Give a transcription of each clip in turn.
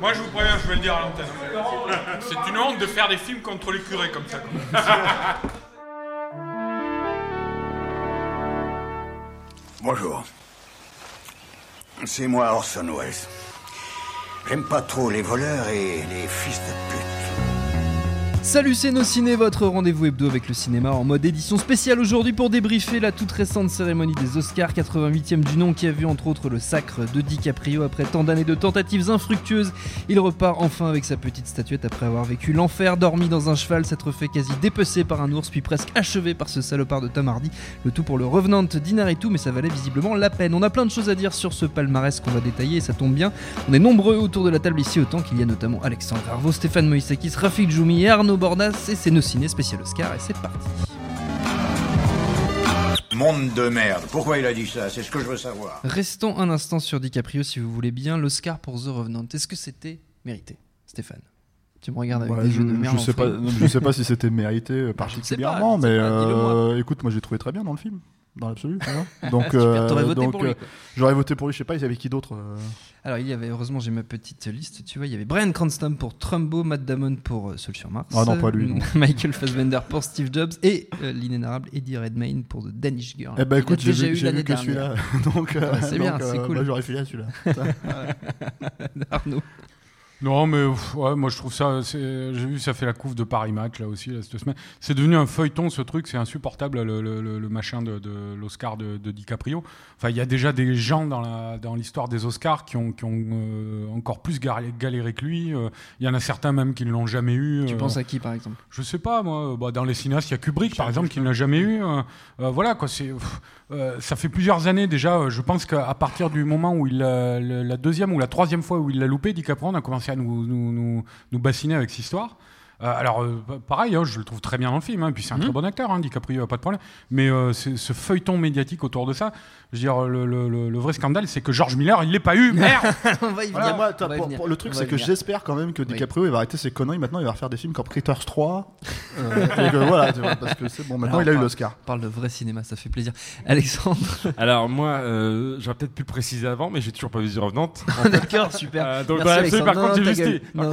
Moi, je vous préviens, je vais le dire à l'antenne. C'est une honte de faire des films contre les curés comme ça. Bonjour. C'est moi Orson Welles. J'aime pas trop les voleurs et les fils de pute. Salut c'est nos ciné, votre rendez-vous hebdo avec le cinéma en mode édition spéciale aujourd'hui pour débriefer la toute récente cérémonie des Oscars 88e du nom qui a vu entre autres le sacre de DiCaprio après tant d'années de tentatives infructueuses. Il repart enfin avec sa petite statuette après avoir vécu l'enfer, dormi dans un cheval, s'être fait quasi dépecé par un ours puis presque achevé par ce salopard de Tom Hardy. Le tout pour le Revenant d'Inaritu mais ça valait visiblement la peine. On a plein de choses à dire sur ce palmarès qu'on va détailler et ça tombe bien. On est nombreux autour de la table ici autant qu'il y a notamment Alexandre Arvo, Stéphane Moïsakis, Rafik Djoumi et Arnaud Bordas et c'est nos ciné spécial Oscar et c'est parti. Monde de merde. Pourquoi il a dit ça? C'est ce que je veux savoir. Restons un instant sur DiCaprio si vous voulez bien. L'Oscar pour The Revenant, est-ce que c'était mérité, Stéphane Tu me regardes avec Ouais, des je, yeux de merde. je sais pas, je sais pas si c'était mérité euh, particulièrement, mais pas, euh, écoute, moi j'ai trouvé très bien dans le film, dans l'absolu. donc, Super, euh, donc, pour lui, euh, j'aurais voté pour lui. Je sais pas, il y avait qui d'autre euh, Alors il y avait, heureusement j'ai ma petite liste, tu vois, il y avait Brian Cranston pour Trumbo, Matt Damon pour euh, Seul sur Mars, Ah non, pas lui, non. Michael Fassbender pour Steve Jobs et euh, l'inénarrable Eddie Redmayne pour The Danish Girl. Eh ben écoute, j'ai vu, eu j'ai l'année vu que celui-là. donc, euh, Ouais, c'est bien, c'est euh, cool. bah, j'aurais filé à celui-là. Arnaud. Non, mais ouais, moi je trouve ça. J'ai vu, ça fait la couve de Paris Match là aussi là, cette semaine. C'est devenu un feuilleton ce truc, c'est insupportable le, le- le- le machin de, de l'Oscar de, de DiCaprio. Enfin, il y a déjà des gens dans l'histoire des Oscars qui ont, qui ont euh, encore plus galéré, que lui. Euh, Il y en a certains même qui ne l'ont jamais eu. Tu euh, penses à qui par exemple? Je sais pas, moi. Bah, dans les cinéastes, il y a Kubrick, par exemple, qui ne l'a jamais eu. Euh, voilà, quoi. C'est, ça fait plusieurs années déjà. Je pense qu'à partir du moment où il la deuxième ou la troisième fois où il l'a loupé, DiCaprio, on a commencé nous, nous, nous bassiner avec cette histoire. Euh, alors, euh, pa- pareil, hein, je le trouve très bien dans le film. hein, puis c'est un très bon acteur, hein, DiCaprio, pas de problème. Mais euh, ce feuilleton médiatique autour de ça, je veux dire, le, le- le- le vrai scandale, c'est que George Miller, il l'est pas eu. Merde On va y Voilà, venir. moi, y pour- le truc, c'est que j'espère quand même que DiCaprio il va arrêter ses conneries. Maintenant, il va refaire des films comme Critters 3. euh, et que, voilà, tu vois, parce que c'est bon. Maintenant, Alors, il a eu on l'Oscar. On parle de vrai cinéma, ça fait plaisir. Alexandre, Alors moi, euh, j'aurais peut-être pu le préciser avant, mais j'ai toujours pas vu The Revenant. d'accord, super. Euh, donc par contre,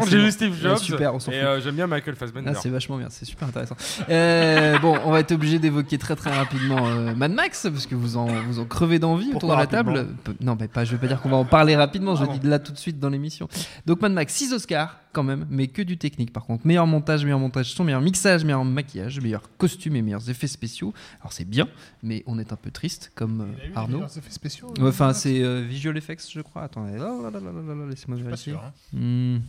j'ai vu. Steve, Jobs. super, on s'en et fout. j'aime bien Michael Fassbender. Ah, c'est vachement bien, c'est super intéressant. Euh, bon, on va être obligé d'évoquer très très rapidement euh, Mad Max parce que vous en vous en crevez d'envie autour de la table. Non, mais pas. Je vais pas dire qu'on va en parler rapidement. Je le dis là tout de suite dans l'émission. Donc Mad Max, 6 Oscars quand même, mais que du technique par contre. Meilleur montage, meilleur montage son, meilleur mixage, meilleur maquillage, meilleur costume et meilleurs effets spéciaux. Alors c'est bien, mais on est un peu triste comme euh, Arnaud. meilleurs effets spéciaux. Ouais, Enfin, c'est euh, Visual Effects, je crois. Attendez, là, là, là, là, là, là, laissez-moi vérifier. Non,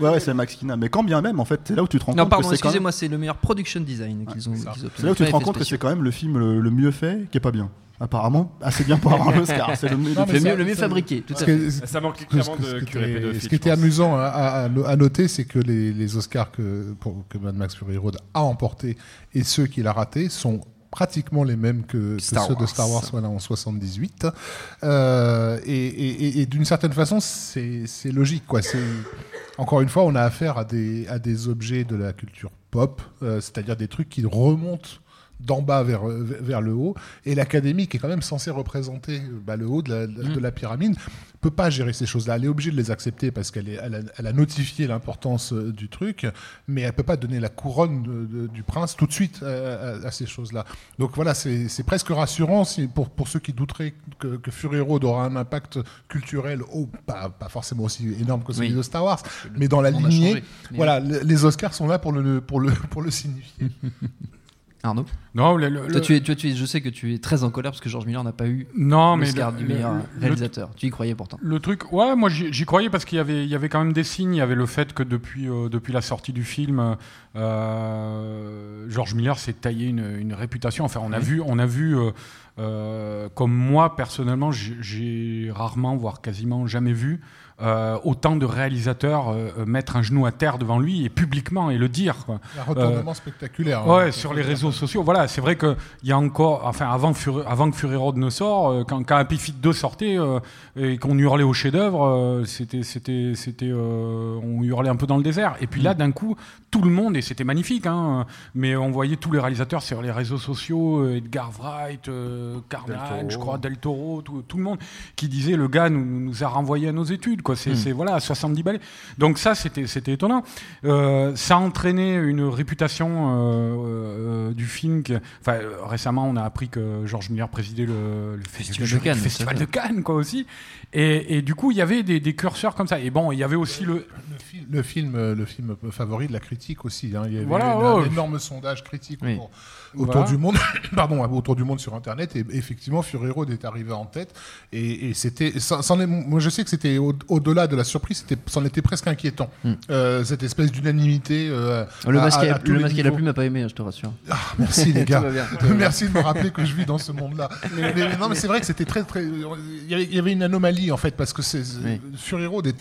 Ouais, c'est Max Kina. Mais quand bien même, en fait, c'est là où tu te rends Non, compte pardon, quand même, excusez-moi, c'est le meilleur production design qu'ils ont, c'est là où tu te rends compte que c'est quand même le film le, le mieux fait qui est pas bien. Apparemment, assez bien pour avoir un Oscar. C'est le, le Non, mais Le ça- mieux, le mieux ça- fabriqué, tout à Ce fait. Ça manque Ce, clairement que- de ce qui curé était, pédophile. ce qui était je pense. amusant à, à- à noter, c'est que les, les Oscars que, pour- que Mad Max Fury Road a emporté et ceux qu'il a ratés sont pratiquement les mêmes que, ceux de. Star Wars voilà, en 78. Euh, et et- et- et d'une certaine façon, c'est logique. Quoi. Encore une fois, on a affaire à des, à des objets de la culture pop, euh, c'est-à-dire des trucs qui remontent d'en bas vers, vers le haut, et l'académie qui est quand même censée représenter euh, bah, le haut de la, de la pyramide peut pas gérer ces choses-là. Elle est obligée de les accepter parce qu'elle elle a, elle a notifié l'importance euh, du truc, mais elle peut pas donner la couronne de- de- du prince tout de suite euh, à, à ces choses-là. Donc voilà, c'est presque rassurant si, pour, pour ceux qui douteraient que, que Fury Road aura un impact culturel, oh, pas, pas forcément aussi énorme que celui Oui. de Star Wars, mais dans la lignée, voilà, le- les Oscars sont là pour le, pour le, pour le signifier. Arnaud? Non, le- le- Toi, tu es, toi, tu es- je sais que tu es très en colère parce que George Miller n'a pas eu non, mais le- du le- meilleur le- réalisateur. Tu y croyais pourtant. Le truc, ouais, moi j'y croyais parce qu'il y avait, il y avait quand même des signes. Il y avait le fait que depuis, euh, depuis la sortie du film, euh, George Miller s'est taillé une, une réputation. Enfin, on a vu, on a vu, euh, euh, comme moi personnellement, j'ai- rarement, voire quasiment jamais vu. euh, autant de réalisateurs euh, mettre un genou à terre devant lui et publiquement et le dire. quoi. Un retournement spectaculaire. Ouais, hein. sur les réseaux sociaux. Voilà, c'est vrai qu'il y a encore, enfin, avant, que Fury Road ne sort, euh, quand, quand Happy Feet 2 sortait euh, et qu'on hurlait au chef-d'œuvre, euh, c'était, c'était, c'était, euh, on hurlait un peu dans le désert. Et puis là, d'un coup, tout le monde, et c'était magnifique, hein, mais on voyait tous les réalisateurs sur les réseaux sociaux, Edgar Wright, Carnage, je crois, Del Toro, tout, tout le monde, qui disait le gars nous, nous a renvoyé à nos études, quoi. C'est, c'est voilà, à 70 balais. Donc ça, c'était, c'était étonnant. Ça a entraîné une réputation du film. Enfin, euh, récemment, on a appris que Georges Miller présidait le, le Festival de Cannes, Festival c'est de Cannes, quoi aussi. Et, et du coup, il y avait des, des curseurs comme ça. Et bon, il y avait aussi le. Le, fil- le film, le film favori de la critique aussi. hein. Il y avait Voilà, un énorme sondage critique Oui. Autour Voilà. du monde, pardon, autour du monde sur Internet. Et effectivement, Fury Road est arrivé en tête. Et, et c'était, moi, je sais que c'était au- au-delà de la surprise. C'était, c'en était presque inquiétant. Euh, cette espèce d'unanimité. euh, Le masque, à- à le masque et la plume n'a pas aimé, je te rassure. Ah, merci les gars. Merci de me rappeler que je vis dans ce monde-là. Mais, mais non, mais c'est vrai que c'était très, très. Il y avait- il y avait une anomalie en fait parce que c'est Oui. Fury Road est-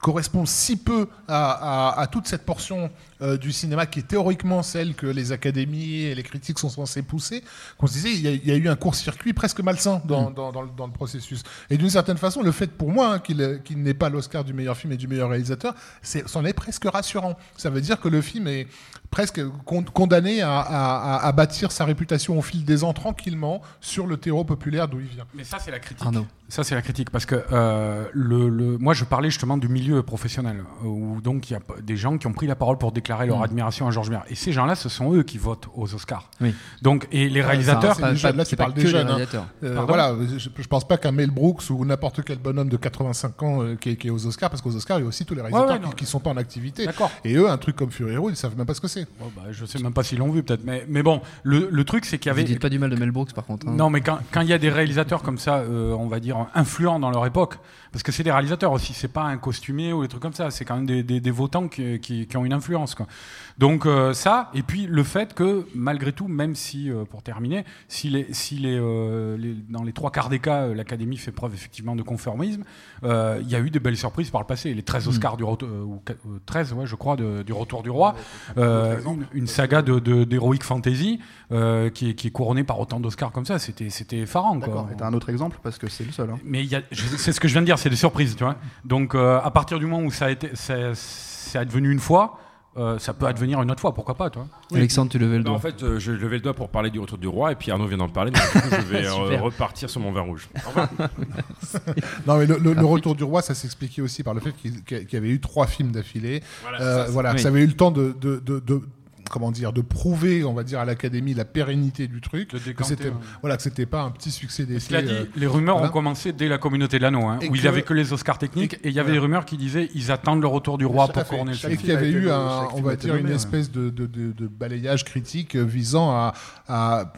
correspond si peu à, à- à toute cette portion euh, du cinéma qui est théoriquement celle que les académies et les critiques sont censés pousser, qu'on se disait il y, a, il y a eu un court-circuit presque malsain dans, dans, dans le, dans le processus. Et d'une certaine façon, le fait pour moi hein, qu'il ait- qu'il n'ait pas l'Oscar du meilleur film et du meilleur réalisateur, c'en est presque rassurant. Ça veut dire que le film est presque con- condamné à, à- à- à bâtir sa réputation au fil des ans tranquillement sur le terreau populaire d'où il vient. Mais ça, c'est la critique. Arnaud. Ça, c'est la critique. Parce que euh, le, le- moi, je parlais justement du milieu professionnel, euh, où donc il y a des gens qui ont pris la parole pour déclarer leur admiration à Georges Miller. Et ces gens-là, ce sont eux qui votent aux Oscars. Oui. Donc, et les réalisateurs. c'est des jeunes, là, tu parles des jeunes, hein. Euh, voilà, je, je pense pas qu'un Mel Brooks ou n'importe quel bonhomme de 85 ans euh, qui, est, qui est aux Oscars, parce qu'aux Oscars, il y a aussi tous les réalisateurs ouais, qui, qui sont pas en activité. D'accord. Et eux, un truc comme Fury Road, ils savent même pas ce que c'est. Bon, bah, je sais même pas s'ils l'ont vu, peut-être. Mais, mais bon, le, le truc, c'est qu'il y Vous avait. dites pas du mal de Mel Brooks par contre. hein. Non, mais quand quand il y a des réalisateurs comme ça, euh, on va dire influents dans leur époque, parce que c'est des réalisateurs aussi, c'est pas un costumier ou des trucs comme ça, c'est quand même des, des, des votants qui, qui, qui ont une influence. Quoi. Donc euh, ça, et puis le fait que malgré tout, même si, euh, pour terminer, si, les, si les, euh, les- dans les trois quarts des cas, l'Académie fait preuve effectivement de conformisme, il y a eu des belles surprises par le passé. Les 13 Oscars du retour, ou qua- euh, 13, ouais, je crois, de- du Retour du Roi, une, une saga de, de, d'heroic fantasy qui, est, qui est couronnée par autant d'Oscars comme ça, c'était, effarant. D'accord. Et t'as un autre exemple parce que c'est le seul. hein. Mais c'est ce que je viens de dire, c'est des surprises, tu vois. Donc euh, à partir du moment où ça a été, ça, ça a devenu une fois, euh, ça peut advenir une autre fois, pourquoi pas, toi Alexandre, tu levais le Non, doigt. en fait, euh, je levais le doigt pour parler du retour du roi, et puis Arnaud vient d'en parler, donc du coup, je vais euh, repartir sur mon vin rouge. Au revoir. Non, mais le, le- le retour du roi, ça s'expliquait aussi par le fait qu'il qu'il y avait eu trois films d'affilée. Voilà, Euh, ça, c'est- voilà, oui. que ça avait eu le temps de, de, de- de- comment dire, de prouver, on va dire, à l'académie la pérennité du truc. De que c'était, ouais. voilà, que c'était pas un petit succès d'essai. Cela dit, euh, les rumeurs voilà. ont commencé dès la communauté de l'anneau, hein, où il n'y avait que les Oscars techniques, et il y avait des rumeurs qui disaient ils attendent le retour du roi pour fait. couronner le Et qu'il y avait eu, un, on va dire, une espèce de, de- de- de balayage critique visant à, à,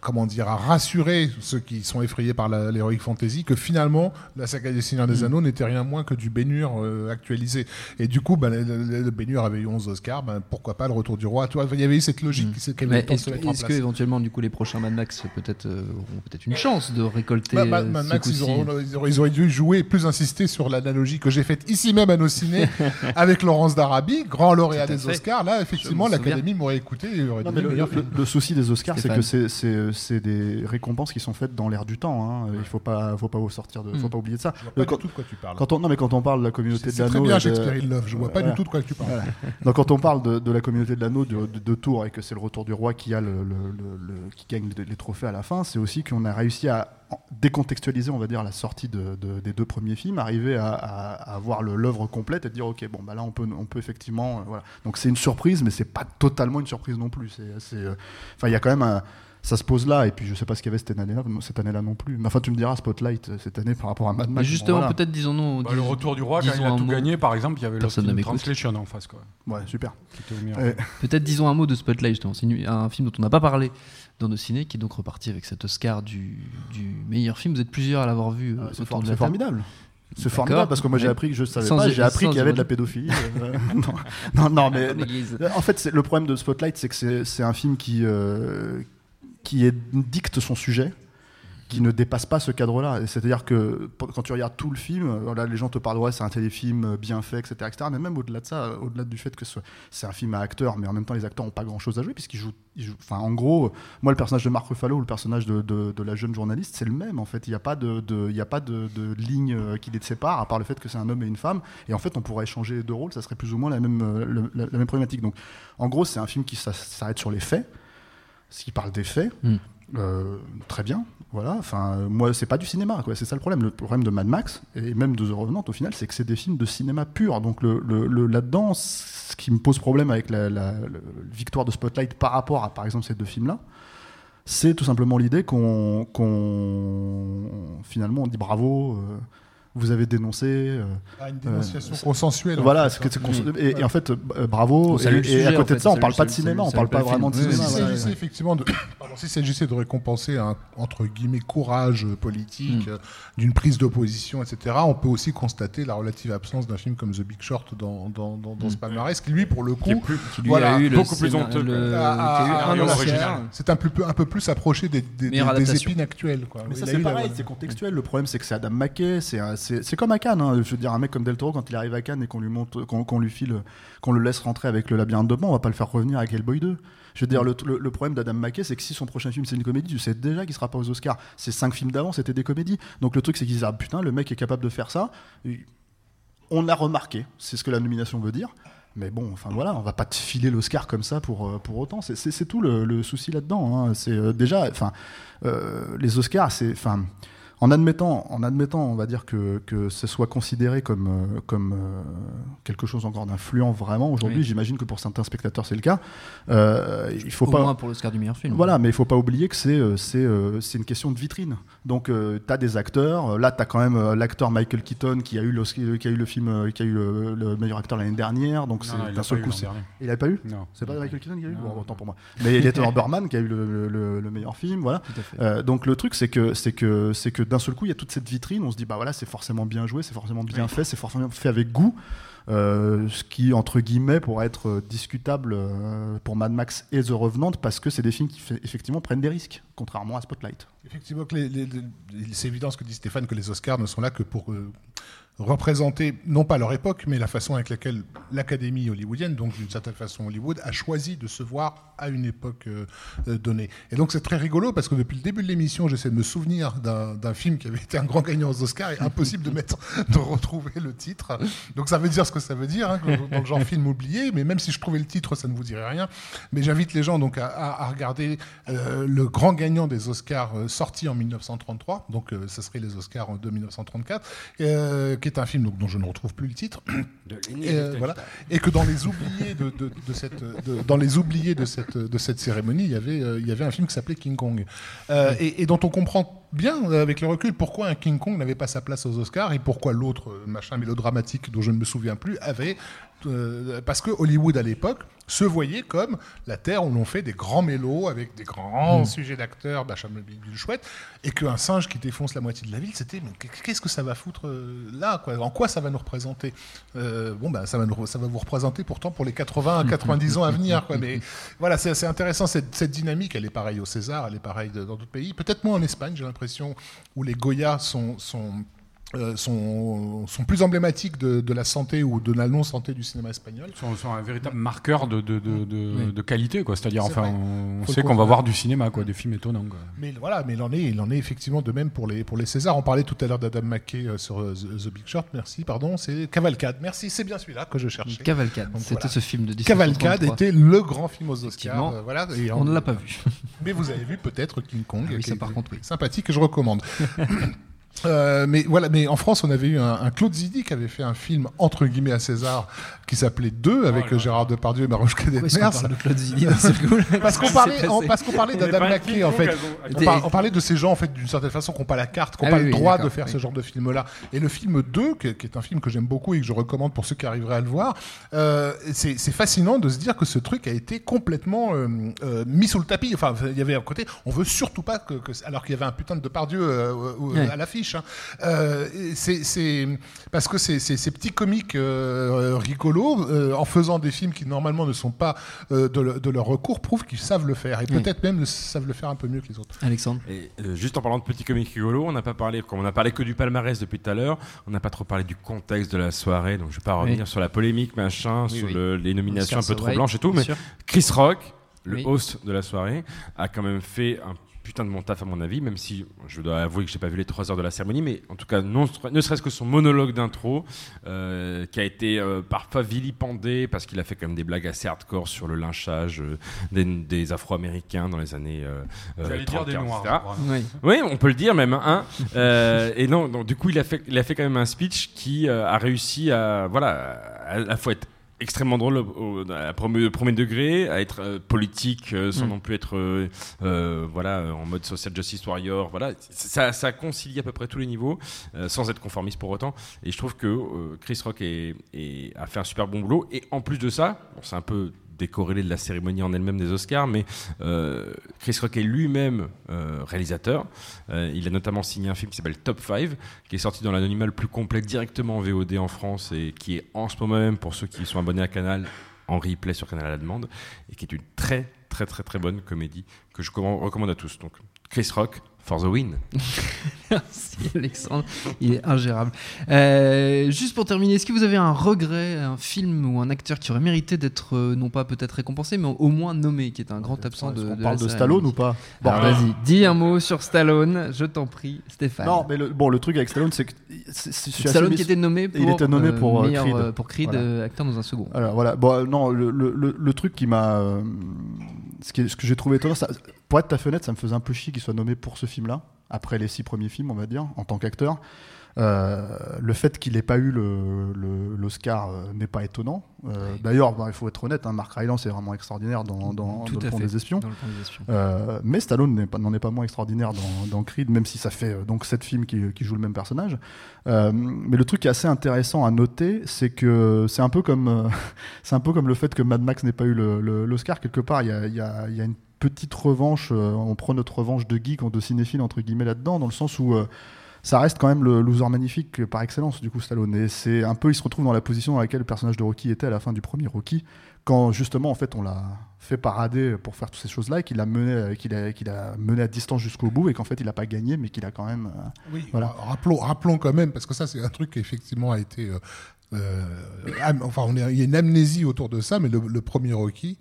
comment dire, à rassurer ceux qui sont effrayés par l'heroic fantasy que finalement la saga des Seigneurs Mm. des Anneaux n'était rien moins que du Bénur euh, actualisé. Et du coup, ben, le, le- le Bénur avait eu 11 Oscars, ben, pourquoi pas le retour du roi. Tu vois, il y avait eu cette logique qui avait de est-ce est-ce que éventuellement du coup les prochains Mad Max peut-être euh, auront peut-être une chance de récolter Bah, bah, euh, Mad ce Max, ils, coup-ci auront- ils auraient, ils auraient dû jouer, plus insister sur l'analogie que j'ai faite ici même à nos ciné avec Laurence d'Arabie, grand lauréat des fait. Oscars. Là, effectivement, l'Académie m'aurait écouté et aurait Non, dit mais le, souci des Oscars, c'est que c'est- c'est c'est des récompenses qui sont faites dans l'air du temps. hein. Il faut pas, faut pas vous sortir de, faut Mm. pas oublier de ça. Je vois Euh, pas quand, du tout de quoi tu parles. quand on, non, mais quand on parle de la communauté de c'est très l'anneau, bien Shakespeare in Love, je vois pas du tout de quoi tu parles. Donc quand on parle de, de la communauté de l'anneau de, de, de Tours et que c'est le retour du roi qui a le, qui gagne les, trophées à la fin, c'est aussi qu'on a réussi à décontextualiser, on va dire, la sortie de, de- des deux premiers films, arriver à, à, à voir l'œuvre complète et dire ok bon bah là on peut on peut effectivement euh, voilà. Donc c'est une surprise, mais c'est pas totalement une surprise non plus. Euh, enfin il y a quand même un ça se pose là, et puis je sais pas ce qu'il y avait cette année-là, cette année-là non plus. Mais enfin, tu me diras Spotlight euh, cette année par rapport à Mad Mais Max. justement, bon, voilà. peut-être disons-nous. Bah, le retour du roi, quand il a tout mot. gagné, par exemple, il y avait m'écoute. Translation en face, quoi. Ouais, super. Peut-être disons un mot de Spotlight, justement. C'est un film dont on n'a pas parlé dans nos ciné, qui est donc reparti avec cet Oscar du, du meilleur film. Vous êtes plusieurs à l'avoir vu euh, Ah, c'est for- formidable. C'est formidable parce que moi j'ai appris que je savais Sans- pas, j'ai appris sans qu'il y avait de la pédophilie. euh, non, non, non, mais L'église. en fait, le problème de Spotlight, c'est que c'est c'est un film qui euh, qui dicte son sujet, qui ne dépasse pas ce cadre-là. C'est-à-dire que quand tu regardes tout le film, euh, là, les gens te parlent ouais, c'est un téléfilm euh, bien fait, etc., etc. Mais même au-delà de ça, euh, au-delà du fait que ce- c'est un film à acteurs, mais en même temps les acteurs n'ont pas grand-chose à jouer puisqu'ils jouent, Enfin, en gros, moi le personnage de Marc Ruffalo ou le personnage de, la jeune journaliste, c'est le même en fait. Il n'y a pas de, de- y a pas de, ligne qui les sépare, à part le fait que c'est un homme et une femme. Et en fait, on pourrait échanger deux rôles, ça serait plus ou moins la même, la, même problématique. Donc, en gros, c'est un film qui s'a- s'arrête sur les faits, ce qui parle des faits. Mm. Euh, très bien, voilà. Enfin, euh, moi, c'est pas du cinéma. C'est ça le problème. Le problème de Mad Max et même de The Revenant, au final, c'est que c'est des films de cinéma pur. Donc, le, le- le- là-dedans, ce qui me pose problème avec la, la- la victoire de Spotlight par rapport à, par exemple, ces deux films-là, c'est tout simplement l'idée qu'on, qu'on- finalement, on dit bravo. euh, vous avez dénoncé. euh, Ah, une dénonciation c'est- consensuelle. en voilà, c'est hein. c'est cons- et, et en fait, euh, bravo. Et, à en côté fait, de ça, on parle pas de cinéma, on parle pas vraiment de cinéma. s'agissait voilà, ouais. effectivement de, s'il s'agissait de récompenser un entre guillemets courage politique, Mm. euh, d'une prise d'opposition, etc. On peut aussi constater la relative absence d'un film comme The Big Short dans dans, dans, dans ce Mm. palmarès, qui lui pour le coup Voilà, a eu le beaucoup plus honteux, le- a- a- qui a eu a- un a- Oscar. original. c'est un, peu plus- un peu plus approché des, des, Meilleure des- des adaptation. épines actuelles. Quoi. Mais ça c'est pareil, c'est contextuel. Le problème c'est que c'est Adam McKay, c'est un- c'est comme à Cannes. hein. Je veux dire, un mec comme Del Toro quand il arrive à Cannes et qu'on lui monte, qu'on lui file, qu'on le laisse rentrer avec le labyrinthe de Pan, on va pas le faire revenir avec Hellboy 2. Je veux dire, le, problème d'Adam McKay, c'est que si son prochain film c'est une comédie, tu sais déjà qu'il sera pas aux Oscars. Ces cinq films d'avant, c'était des comédies. Donc le truc, c'est qu'ils disent ah putain, le mec est capable de faire ça. On l'a remarqué, c'est ce que la nomination veut dire. Mais bon, enfin voilà, on va pas te filer l'Oscar comme ça pour, euh, pour autant. C'est- tout le, le souci là-dedans. hein. C'est euh, déjà, enfin, euh, les Oscars, c'est, enfin, en admettant, en admettant, on va dire que, que ce soit considéré comme, euh, comme euh, quelque chose encore d'influent vraiment aujourd'hui. Oui. J'imagine que pour certains spectateurs c'est le cas. Euh, il faut Au pas. moins pour l'Oscar du meilleur film. Voilà, mais il faut pas oublier que c'est euh, c'est euh, c'est une question de vitrine. Donc tu as des acteurs. Euh, Là, tu as quand même euh, l'acteur Michael Keaton qui a eu l'Oscar- qui a eu le film euh, qui a eu le, le meilleur acteur l'année dernière. Donc d'un seul pas eu coup. Il avait pas eu? Non. C'est pas Michael Keaton qui a eu? Non. Bon, autant pour moi. Mais il était Birdman qui a eu le, le- le- le meilleur film. Voilà. Tout à fait. Euh, donc le truc c'est que c'est que c'est que d'un seul coup il y a toute cette vitrine, on se dit bah voilà c'est forcément bien joué, c'est forcément bien Oui. fait, c'est forcément fait avec goût, Euh, ce qui entre guillemets pourrait être euh, discutable euh, pour Mad Max et The Revenant parce que c'est des films qui fait- effectivement prennent des risques, contrairement à Spotlight. Effectivement, c'est évident ce que dit Stéphane, que les Oscars ne sont là que pour euh, représenter, non pas leur époque, mais la façon avec laquelle l'Académie hollywoodienne, donc d'une certaine façon Hollywood, a choisi de se voir à une époque euh, euh, donnée. Et donc c'est très rigolo parce que depuis le début de l'émission, j'essaie de me souvenir d'un film qui avait été un grand gagnant aux Oscars et impossible de mettre, de retrouver le titre. Donc ça veut dire ce que ça veut dire, hein, dans le genre film oublié, mais même si je trouvais le titre, ça ne vous dirait rien. Mais j'invite les gens donc à, regarder euh, le grand gagnant des Oscars sorti en 1933, donc ce serait les Oscars de 1934, euh, qui est un film donc, dont je ne retrouve plus le titre, et, euh, voilà, et que dans les oubliés de, de- de cette, de- dans les oubliés de cette, de cette cérémonie, il y avait, euh, il y avait un film qui s'appelait King Kong, Euh, et, et dont on comprend bien avec le recul pourquoi un King Kong n'avait pas sa place aux Oscars et pourquoi l'autre machin mélodramatique dont je ne me souviens plus avait euh, parce que Hollywood à l'époque se voyait comme la terre où l'on fait des grands mélos avec des grands sujets d'acteurs, bidule chouette, et qu'un singe qui défonce la moitié de la ville, c'était mais qu'est-ce que ça va foutre euh, là quoi? En quoi ça va nous représenter? Euh, Bon ben ça va nous, ça va vous représenter pourtant pour les 80 à 90 ans à venir quoi. Mais voilà c'est c'est intéressant cette, cette dynamique. Elle est pareille au César, elle est pareille dans d'autres pays. Peut-être moins en Espagne, j'ai l'impression où les Goya sont sont euh, sont, sont plus emblématiques de, de la santé ou de la non-santé du cinéma espagnol. sont, sont un véritable marqueur de, de, de, de- de qualité, quoi. C'est-à-dire, C'est enfin, vrai. on Faut sait qu'on va voir du cinéma, quoi, des films étonnants. Quoi. Mais voilà, mais il en est, il en est effectivement de même pour les pour les Césars. On parlait tout à l'heure d'Adam McKay euh, sur euh, The, The Big Short. Merci, pardon, c'est Cavalcade. Merci, c'est bien celui-là que je cherchais. Cavalcade, c'était voilà. ce film de 1933. Cavalcade était le grand film aux Oscars. Euh, voilà, et On ne l'a pas vu. Mais vous avez vu peut-être King Kong, Ah oui, ça, par contre, oui. sympathique, que je recommande. Euh, mais voilà, mais en France, on avait eu un, un Claude Zidi qui avait fait un film entre guillemets à César qui s'appelait Deux avec Oh là Gérard Depardieu et Maroche parle de Claude Zidi là Parce qu'on parlait, parce qu'on parlait d'Adam McKay en fait. On, Des- par- on parlait de ces gens en fait d'une certaine façon qui n'ont pas la carte, qui n'ont Ah pas oui, le oui, droit de faire oui. ce genre de film-là. Et le film 2, qui, est un film que j'aime beaucoup et que je recommande pour ceux qui arriveraient à le voir, euh, c'est c'est fascinant de se dire que ce truc a été complètement euh, mis sous le tapis. Enfin, il y avait un côté, on veut surtout pas que, que- alors qu'il y avait un putain de Depardieu à l'affiche. Hein. Euh, c'est c'est- parce que c'est c'est- ces petits comiques euh, rigolos, euh, en faisant des films qui normalement ne sont pas euh, de, le- de leur recours, prouvent qu'ils savent le faire et Oui. peut-être même le- savent le faire un peu mieux que les autres. Alexandre Et euh, juste en parlant de petits comiques rigolos, on n'a pas parlé, comme on a parlé que du palmarès depuis tout à l'heure, on n'a pas trop parlé du contexte de la soirée, donc je vais pas revenir sur la polémique, machin, Oui, sur oui. le- les nominations Oscar un peu trop blanches et tout, mais sûr. Chris Rock, le Oui. host de la soirée, a quand même fait un putain de mon taf à mon avis, même si je dois avouer que j'ai pas vu les trois heures de la cérémonie, mais en tout cas, non, ne serait-ce que son monologue d'intro, euh, qui a été euh, parfois vilipendé parce qu'il a fait quand même des blagues assez hardcore sur le lynchage euh, des, des Afro-Américains dans les années euh, euh, J'allais dire 30, des 40, noirs. etc. je crois. Oui. Oui, on peut le dire même. Hein. Et non, donc, du coup, il a fait, il a fait quand même un speech qui a réussi à, voilà, à la fois être extrêmement drôle au, à premier, premier degré, à être euh, politique euh, sans Mm. non plus être euh, euh, voilà en mode social justice warrior. Voilà, ça, ça concilie à peu près tous les niveaux, sans être conformiste pour autant. Et je trouve que Chris Rock est- est- a fait un super bon boulot. Et en plus de ça, bon, c'est un peu décorrélé de la cérémonie en elle-même des Oscars, mais euh, Chris Rock est lui-même euh, réalisateur. Euh, il a notamment signé un film qui s'appelle Top 5, qui est sorti dans l'anonymat le plus complet directement en VOD en France et qui est en ce moment même, pour ceux qui sont abonnés à Canal, en replay sur Canal à la demande, et qui est une très très très très bonne comédie que je commande- recommande à tous. Donc Chris Rock, for the win. Merci Alexandre, il est ingérable. Euh, juste pour terminer, est-ce que vous avez un regret, un film ou un acteur qui aurait mérité d'être euh, non pas peut-être récompensé, mais au moins nommé, qui est un grand absent de, On de parle de Stallone ou pas? Bon, Alors vas-y, dis un mot sur Stallone, je t'en prie, Stéphane. Non, mais le, bon, le truc avec Stallone, c'est que c'est- c'est- je suis assez Stallone qui était nommé pour, Il était nommé pour, euh, meilleur, Creed. euh, pour Creed, Voilà. euh, acteur dans un second. Alors voilà, bon, euh, non, le, le- le- le truc qui m'a. Ce que j'ai trouvé étonnant, ça- pour être ta fenêtre, ça me faisait un peu chier qu'il soit nommé pour ce film-là, après les six premiers films, on va dire, en tant qu'acteur. Euh, le fait qu'il n'ait pas eu le- le- l'Oscar euh, n'est pas étonnant. Euh, D'ailleurs, il faut être honnête, hein, Mark Rylance est vraiment extraordinaire dans, dans, dans Le Pont des Espions. Dans le Pont des Espions. Euh, mais Stallone n'en est pas moins extraordinaire dans, dans Creed, même si ça fait donc sept films qui, qui jouent le même personnage. Mais le truc qui est assez intéressant à noter, c'est que c'est un peu comme c'est un peu comme le fait que Mad Max n'ait pas eu l'Oscar quelque part. Il y a, y a une petite revanche. euh, on prend notre revanche de geek, de cinéphile entre guillemets là-dedans, dans le sens où euh, ça reste quand même le loser magnifique par excellence du coup Stallone. Et c'est un peu, il se retrouve dans la position dans laquelle le personnage de Rocky était à la fin du premier Rocky, quand justement en fait on l'a fait parader pour faire toutes ces choses-là et qu'il a mené, qu'il a, qu'il a mené à distance jusqu'au bout et qu'en fait il n'a pas gagné mais qu'il a quand même. euh, Oui, Voilà. rappelons, rappelons quand même, parce que ça, c'est un truc qui effectivement a été. euh, euh, enfin, on est- il y a une amnésie autour de ça, mais le, le premier Rocky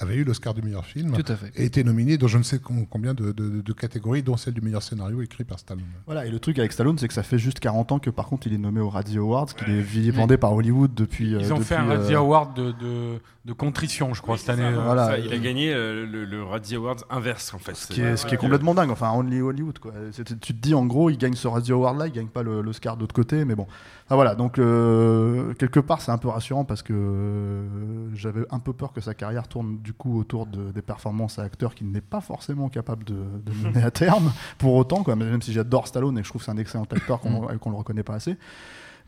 avait eu l'Oscar du meilleur film Tout à fait. et était nominé dans je ne sais com- combien de, de- de catégories, dont celle du meilleur scénario écrit par Stallone. Voilà, et le truc avec Stallone, c'est que ça fait juste 40 ans que par contre il est nommé aux Razzie Awards, qu'il est vilipendé par Hollywood depuis. Ils euh, ont fait un Razzie euh, Award de, de, de contrition, je crois, cette année. euh. Voilà. Ça, il a gagné euh, le, le Razzie Awards inverse en fait. Ce qui est, ce qui est complètement dingue, enfin, only Hollywood, quoi. Tu te dis, en gros, il gagne ce Razzie Award là, il gagne pas l'Oscar de l'autre côté, mais bon. Enfin, voilà, donc, euh, quelque part, c'est un peu rassurant parce que euh, j'avais un peu peur que sa carrière tourne du coup autour de, des performances à acteurs qu'il n'est pas forcément capable de, de mener à terme, pour autant, quoi. Même si j'adore Stallone et que je trouve que c'est un excellent acteur qu'on qu'on le reconnaît pas assez.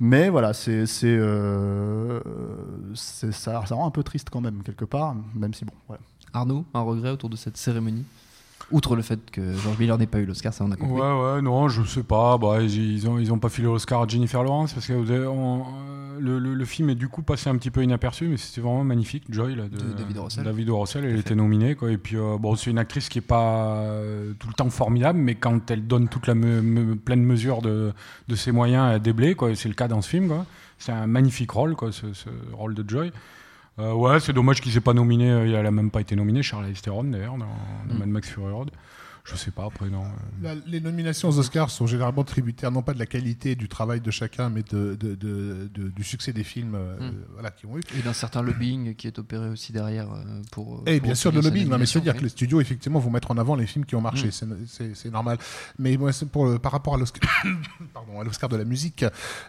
Mais voilà, c'est euh, ça, ça rend un peu triste quand même, quelque part, même si bon, voilà. Arnaud, un regret autour de cette cérémonie? Outre le fait que George Miller n'ait pas eu l'Oscar, ça on a compris. Ouais, ouais, non, je sais pas. Bah, ils, ont, ils ont pas filé l'Oscar à Jennifer Lawrence parce que on- euh, le, le- le film est du coup passé un petit peu inaperçu, mais c'était vraiment magnifique. Joy, là, de, De David. Russell. David. Russell, elle était nominée, quoi. Et puis, euh, bon, c'est une actrice qui est pas euh, tout le temps formidable, mais quand elle donne toute la me- me- pleine mesure de, de ses moyens, elle déblée, quoi. Et c'est le cas dans ce film, quoi. C'est un magnifique rôle, quoi, ce, ce rôle de Joy. Euh, ouais, c'est dommage qu'il s'est pas nominé. euh, Elle a même pas été nominée, Charlize Theron d'ailleurs, dans, dans Mm. Mad Max Fury Road. Je sais pas après non. La- les nominations aux Oscars sont généralement tributaires non pas de la qualité du travail de chacun, mais de, de- de- de- du succès des films euh, Mm. voilà, qui ont eu. Et d'un certain lobbying qui est opéré aussi derrière euh, pour. Et pour bien sûr sa lobbying, non, mais c'est-à-dire oui. que les studios effectivement vont mettre en avant les films qui ont marché, Mm. c'est- normal. Mais moi, pour le- par rapport à l'Oscar, pardon, à l'Oscar de la musique,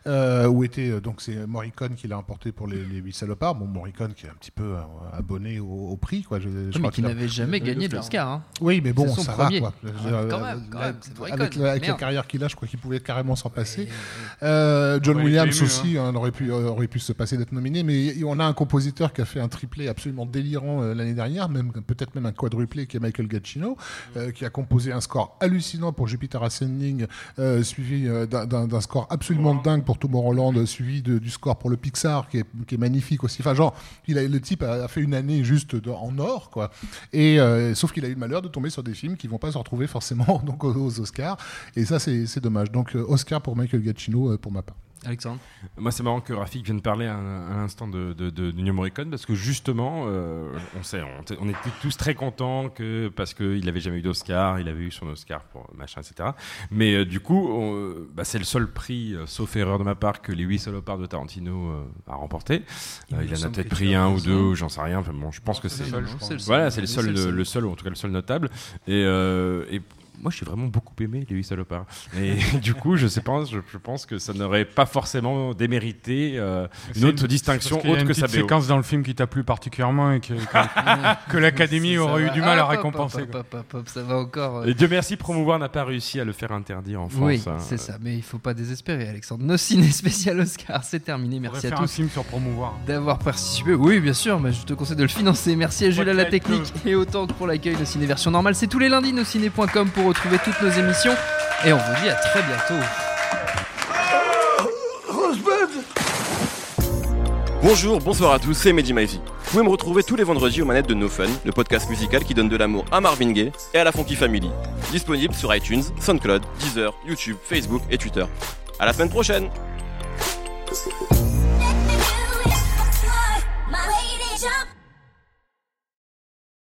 euh, où était euh, donc c'est Morricone qui l'a emporté pour les, les 8 salopards. Bon, Morricone qui est un petit peu euh, abonné au, au prix, quoi. Je, je Oui, crois mais qui n'avait jamais gagné de l'Oscar. hein. Oui, mais bon, ça premier. va quoi. Ah, quand même, quand même, c'est Morricone. avec la, avec la Merde. carrière qu'il a, je crois qu'il pouvait carrément s'en passer. Euh, John Ouais, Williams aussi hein, aurait, pu, euh, aurait pu se passer d'être nominé, mais on a un compositeur qui a fait un triplé absolument délirant euh, l'année dernière, même peut-être même un quadruplé qui est Michael Giacchino, euh, qui a composé un score hallucinant pour Jupiter Ascending, euh, suivi euh, d'un- d'un d'un score absolument dingue pour Tomorrowland, euh, suivi de- du score pour le Pixar qui est, qui est magnifique aussi. Enfin, genre, il a, le type a, a fait une année juste de- en or, quoi. Et euh, sauf qu'il a eu le malheur de tomber sur des films qui vont pas se retrouver forcément donc aux, Oscars, et ça c'est c'est dommage. Donc euh, Oscar pour Michael Giacchino euh, pour ma part. Alexandre. Moi, c'est marrant que Rafik vienne parler à, à l'instant de, de, de, Ennio Morricone parce que justement, euh, on sait, on, on était tous très contents que parce qu'il avait jamais eu d'Oscar, il avait eu son Oscar pour machin, etc. Mais euh, du coup, euh, bah, c'est le seul prix, euh, sauf erreur de ma part, que les huit salopards de Tarantino a remporté. Il en a peut-être pris un ou deux, ou j'en sais rien. Enfin, bon, je pense que c'est le seul, Non, je crois. c'est le seul. voilà, c'est le seul, le, seul. le seul, ou en tout cas le seul notable. Et, et moi, j'ai vraiment beaucoup aimé les huit salopards. Et du coup, je sais pas, je, je pense que ça n'aurait pas forcément démérité euh, une autre distinction y a autre une que sa BO. séquence dans le film qui t'a plu particulièrement et que, que, que l'Académie aurait eu du mal à récompenser. hop, hop, hop, Ça va encore. euh, Et Dieu merci, Promouvoir n'a pas réussi à le faire interdire en France. Oui, hein. c'est ça, mais il faut pas désespérer, Alexandre. Nos ciné spécial Oscar, c'est terminé. Merci à faire un tous film sur promouvoir. d'avoir participé. Oui, bien sûr, mais je te conseille de le financer. Merci à Jules à la technique et autant que pour l'accueil de Ciné Version Normale. C'est tous les lundis, nosciné.com pour retrouver toutes nos émissions. Et on vous dit à très bientôt. Bonjour, bonsoir à tous, c'est Mehdi Maizy. Vous pouvez me retrouver tous les vendredis aux manettes de No Fun, le podcast musical qui donne de l'amour à Marvin Gaye et à la Funky Family. Disponible sur iTunes, SoundCloud, Deezer, YouTube, Facebook et Twitter. À la semaine prochaine